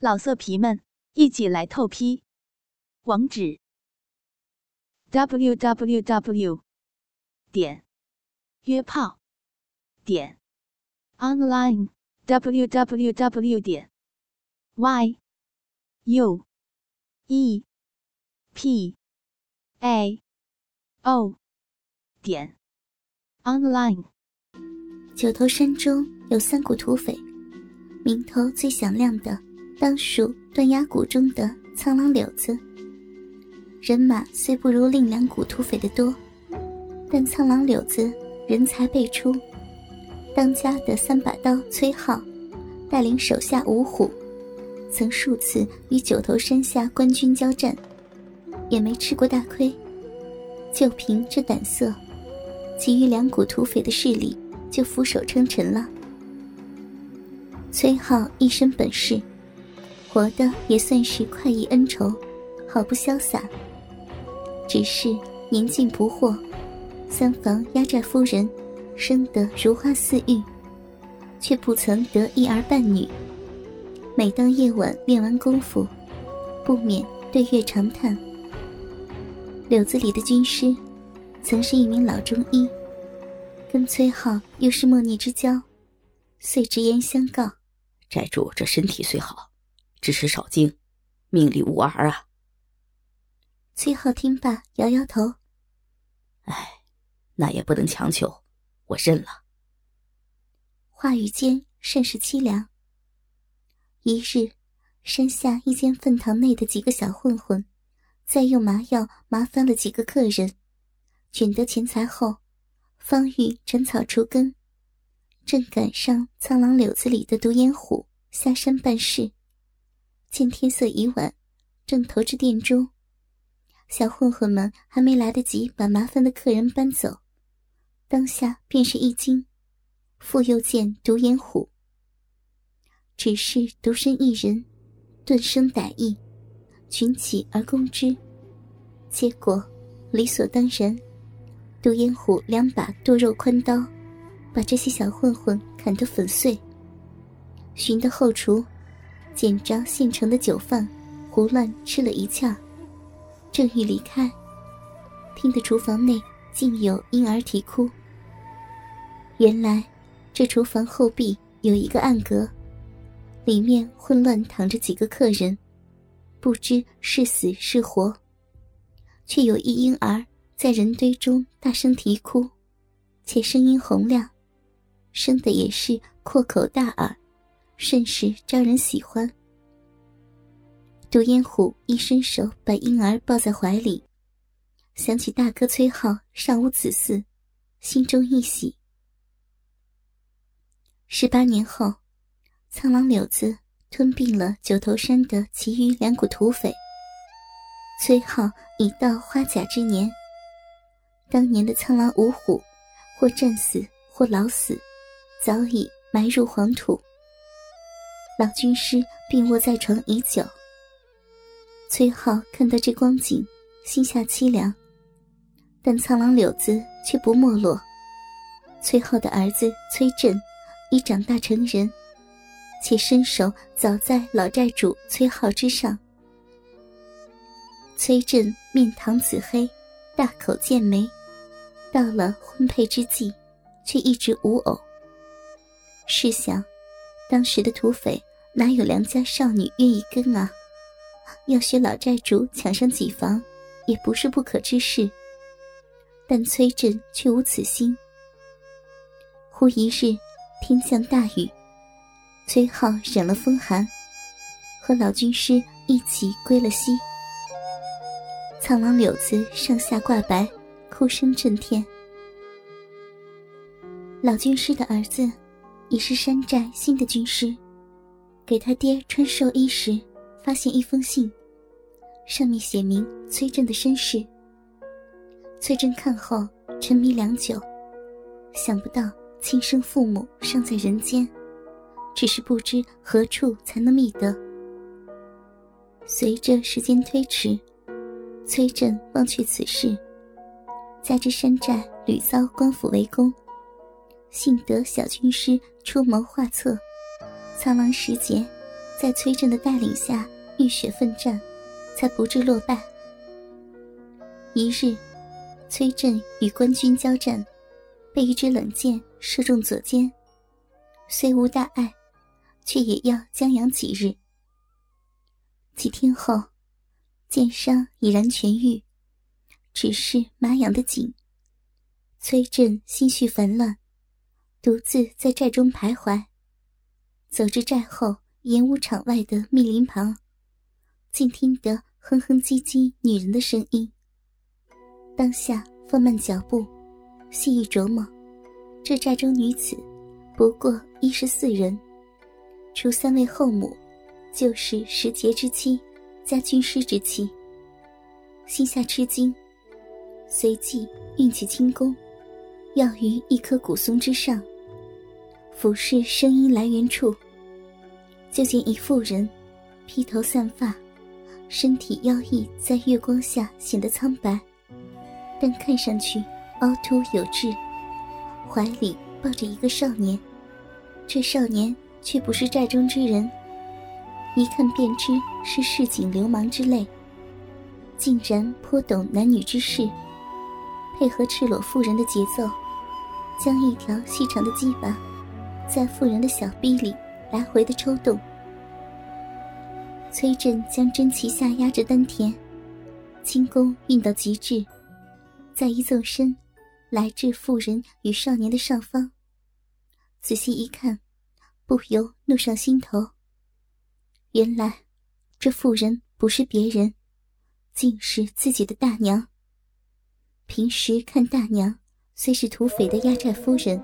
老色皮们，一起来透批！网址：w w w 点约炮点 online w w w 点 y u e p a o 点 online。九头山中有三股土匪，名头最响亮的。当属断崖谷中的苍狼柳子。人马虽不如另两股土匪的多，但苍狼柳子人才辈出。当家的三把刀崔浩，带领手下五虎，曾数次与九头山下官军交战，也没吃过大亏。就凭这胆色，其余两股土匪的势力就俯首称臣了。崔浩一身本事。活的也算是快意恩仇，好不潇洒。只是年近不惑，三房压寨夫人生得如花似玉，却不曾得一儿半女。每当夜晚练完功夫，不免对月长叹。柳子里的军师，曾是一名老中医，跟崔浩又是莫逆之交，遂直言相告：寨主这身体虽好。只是少精，命里无儿啊！崔浩听罢，摇摇头：“哎，那也不能强求，我认了。”话语间甚是凄凉。一日，山下一间粪堂内的几个小混混，在用麻药麻翻了几个客人，卷得钱财后，方欲斩草除根，正赶上苍狼柳子里的独眼虎下山办事。见天色已晚，正投至店中，小混混们还没来得及把麻烦的客人搬走，当下便是一惊，复又见独眼虎，只是独身一人，顿生歹意，群起而攻之，结果理所当然，独眼虎两把剁肉宽刀，把这些小混混砍得粉碎，寻得后厨。捡着现成的酒饭，胡乱吃了一呛，正欲离开，听得厨房内竟有婴儿啼哭。原来，这厨房后壁有一个暗格，里面混乱躺着几个客人，不知是死是活，却有一婴儿在人堆中大声啼哭，且声音洪亮，生的也是阔口大耳。甚是招人喜欢。独眼虎一伸手把婴儿抱在怀里，想起大哥崔浩尚无子嗣，心中一喜。十八年后，苍狼柳子吞并了九头山的其余两股土匪。崔浩已到花甲之年，当年的苍狼五虎，或战死，或老死，早已埋入黄土。老军师病卧在床已久。崔浩看到这光景，心下凄凉。但苍狼柳子却不没落。崔浩的儿子崔振已长大成人，且身手早在老寨主崔浩之上。崔振面堂紫黑，大口剑眉，到了婚配之际，却一直无偶。试想，当时的土匪。哪有良家少女愿意跟啊？要学老寨主抢上几房，也不是不可之事。但崔振却无此心。忽一日，天降大雨，崔浩忍了风寒，和老军师一起归了西。苍狼柳子上下挂白，哭声震天。老军师的儿子，已是山寨新的军师。给他爹穿寿衣时，发现一封信，上面写明崔振的身世。崔振看后沉迷良久，想不到亲生父母尚在人间，只是不知何处才能觅得。随着时间推迟，崔振忘却此事，加之山寨屡遭官府围攻，幸得小军师出谋划策。苍狼时节，在崔振的带领下浴血奋战，才不至落败。一日，崔振与官军交战，被一支冷箭射中左肩，虽无大碍，却也要将养几日。几天后，箭伤已然痊愈，只是麻痒的紧。崔振心绪烦乱，独自在寨中徘徊。走至寨后演武场外的密林旁，竟听得哼哼唧唧女人的声音。当下放慢脚步，细一琢磨，这寨中女子不过一十四人，除三位后母，就是时节之妻加军师之妻。心下吃惊，随即运起轻功，要于一棵古松之上，俯视声音来源处，就见一妇人，披头散发，身体妖异，在月光下显得苍白。但看上去凹凸有致，怀里抱着一个少年，这少年却不是寨中之人，一看便知是市井流氓之类。竟然颇懂男女之事，配合赤裸妇人的节奏，将一条细长的鸡巴在妇人的小臂里来回的抽动。崔振将真气下压着丹田，轻功运到极致。再一纵身，来至妇人与少年的上方。仔细一看，不由怒上心头。原来，这妇人不是别人，竟是自己的大娘。平时看大娘虽是土匪的压寨夫人，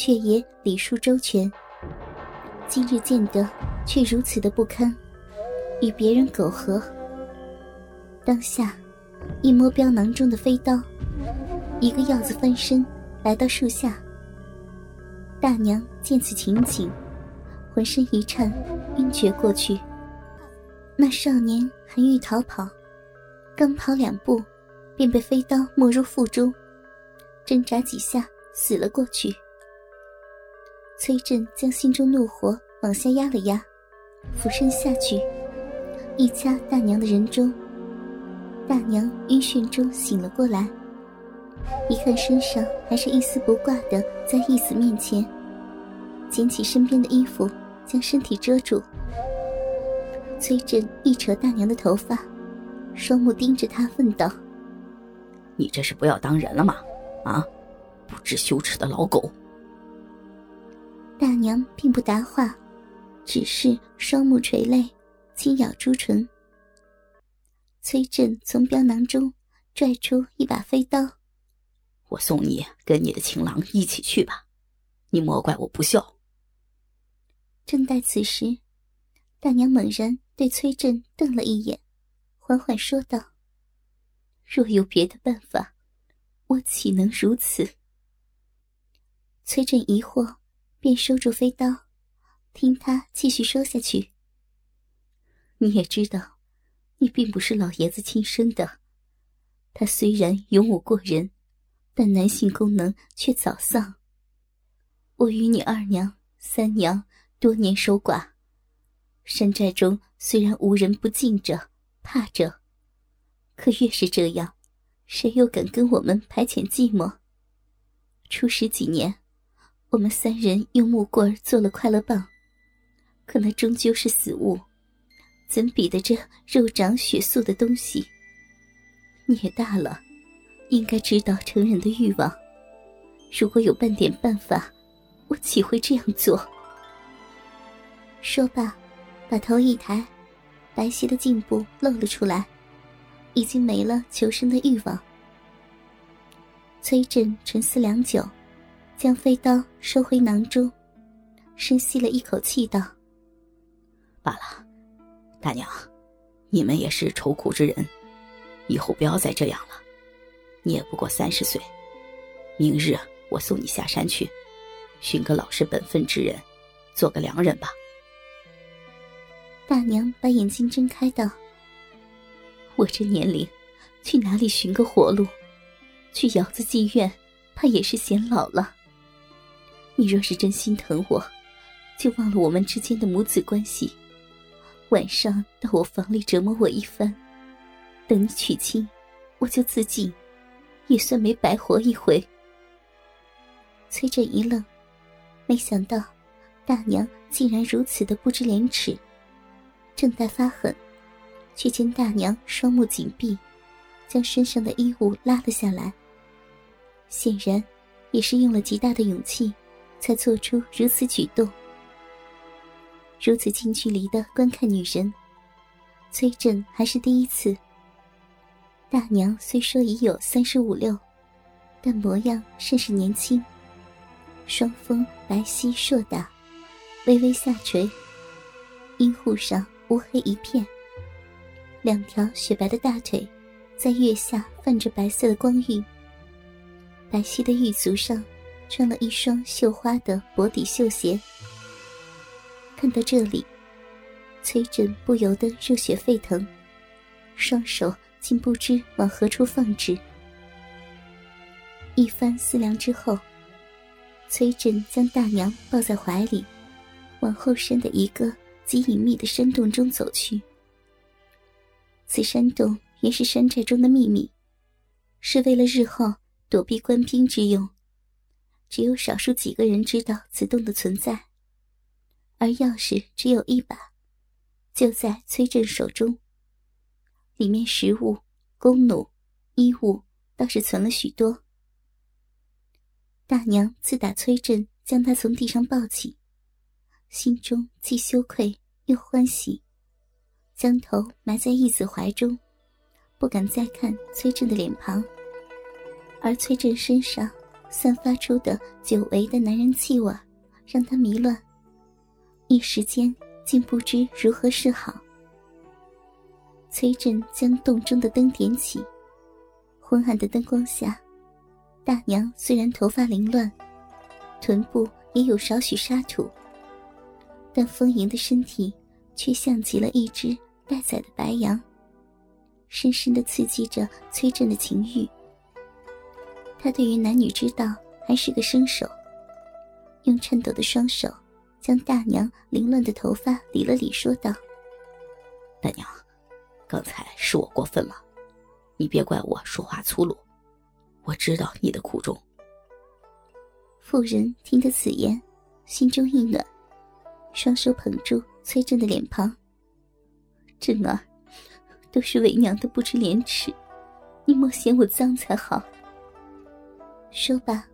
却也礼数周全。今日见得，却如此的不堪，与别人苟合。当下。一摸镖囊中的飞刀，一个鹞子翻身来到树下。大娘见此情景，浑身一颤，晕厥过去。那少年还欲逃跑，刚跑两步，便被飞刀没入腹中，挣扎几下死了过去。崔振将心中怒火往下压了压，俯身下去，一掐大娘的人中。大娘晕眩中醒了过来，一看身上还是一丝不挂的，在义子面前，捡起身边的衣服，将身体遮住。崔振一扯大娘的头发，双目盯着她，问道：“你这是不要当人了吗？啊，不知羞耻的老狗！”大娘并不答话，只是双目垂泪，轻咬朱唇。崔振从镖囊中拽出一把飞刀，我送你跟你的情郎一起去吧，你莫怪我不孝。正待此时，大娘猛然对崔振瞪了一眼，缓缓说道：“若有别的办法，我岂能如此？”崔振疑惑，便收住飞刀，听他继续说下去。你也知道。你并不是老爷子亲生的，他虽然勇武过人，但男性功能却早丧。我与你二娘、三娘多年守寡，山寨中虽然无人不敬者、怕者，可越是这样，谁又敢跟我们排遣寂寞？初时几年，我们三人用木棍做了快乐棒，可那终究是死物。怎比得这肉长血素的东西？你也大了，应该知道成人的欲望。如果有半点办法，我岂会这样做？说罢，把头一抬，白皙的颈部露了出来，已经没了求生的欲望。崔振沉思良久，将飞刀收回囊中，深吸了一口气，道：“罢了。”大娘，你们也是愁苦之人，以后不要再这样了。你也不过三十岁，明日我送你下山去，寻个老实本分之人，做个良人吧。大娘把眼睛睁开道：“我这年龄，去哪里寻个活路？去窑子妓院，怕也是显老了。你若是真心疼我，就忘了我们之间的母子关系。”晚上到我房里折磨我一番，等你娶亲，我就自尽，也算没白活一回。崔振一愣，没想到大娘竟然如此的不知廉耻，正待发狠，却见大娘双目紧闭，将身上的衣物拉了下来。显然，也是用了极大的勇气，才做出如此举动。如此近距离的观看女人，崔振还是第一次。大娘虽说已有三十五六，但模样甚是年轻。双峰白皙硕大，微微下垂，阴户上乌黑一片。两条雪白的大腿，在月下泛着白色的光晕。白皙的玉足上，穿了一双绣花的薄底绣鞋。看到这里，崔振不由得热血沸腾，双手竟不知往何处放置。一番思量之后，崔振将大娘抱在怀里，往后山的一个极隐秘的山洞中走去。此山洞原是山寨中的秘密，是为了日后躲避官兵之用，只有少数几个人知道此洞的存在。而钥匙只有一把，就在崔振手中。里面食物、弓弩、衣物倒是存了许多。大娘自打崔振将她从地上抱起，心中既羞愧又欢喜，将头埋在义子怀中，不敢再看崔振的脸庞。而崔振身上散发出的久违的男人气味，让他迷乱。一时间竟不知如何是好。崔振将洞中的灯点起，昏暗的灯光下，大娘虽然头发凌乱，臀部也有少许沙土，但丰盈的身体却像极了一只待宰的白羊，深深的刺激着崔振的情欲。他对于男女之道还是个生手，用颤抖的双手。将大娘凌乱的头发理了理，说道：“大娘，刚才是我过分了，你别怪我说话粗鲁。我知道你的苦衷。”妇人听得此言，心中一暖，双手捧住崔振的脸庞：“振儿，都是为娘的不知廉耻，你莫嫌我脏才好。”说罢，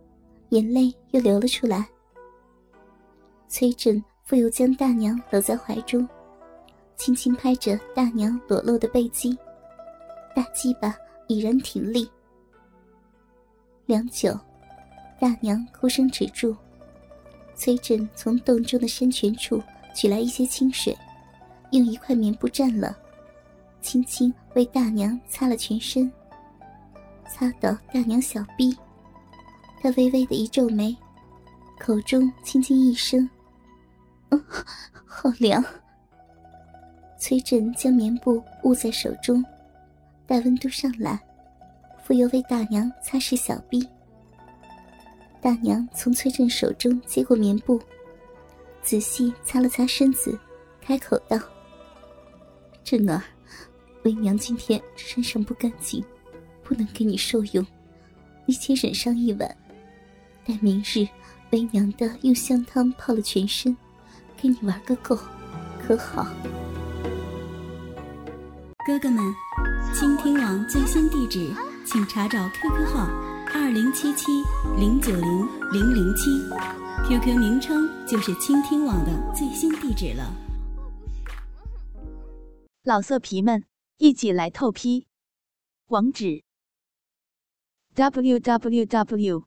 眼泪又流了出来。崔振复又将大娘搂在怀中，轻轻拍着大娘裸露的背肌，大鸡巴已然挺立。良久，大娘哭声止住，崔振从洞中的山泉处取来一些清水，用一块棉布蘸了，轻轻为大娘擦了全身，擦到大娘小臂，他微微的一皱眉，口中轻轻一声。嗯，好凉。崔振将棉布捂在手中，待温度上来，复又为大娘擦拭小臂。大娘从崔振手中接过棉布，仔细擦了擦身子，开口道：“振儿，为娘今天身上不干净，不能给你受用，你且忍上一晚，待明日为娘的用香汤泡了全身。”给你玩个够，可好？哥哥们，倾听网最新地址，请查找 QQ 号二零七七零九零零零七，QQ 名称就是倾听网的最新地址了。老色皮们，一起来透批，网址：w w w.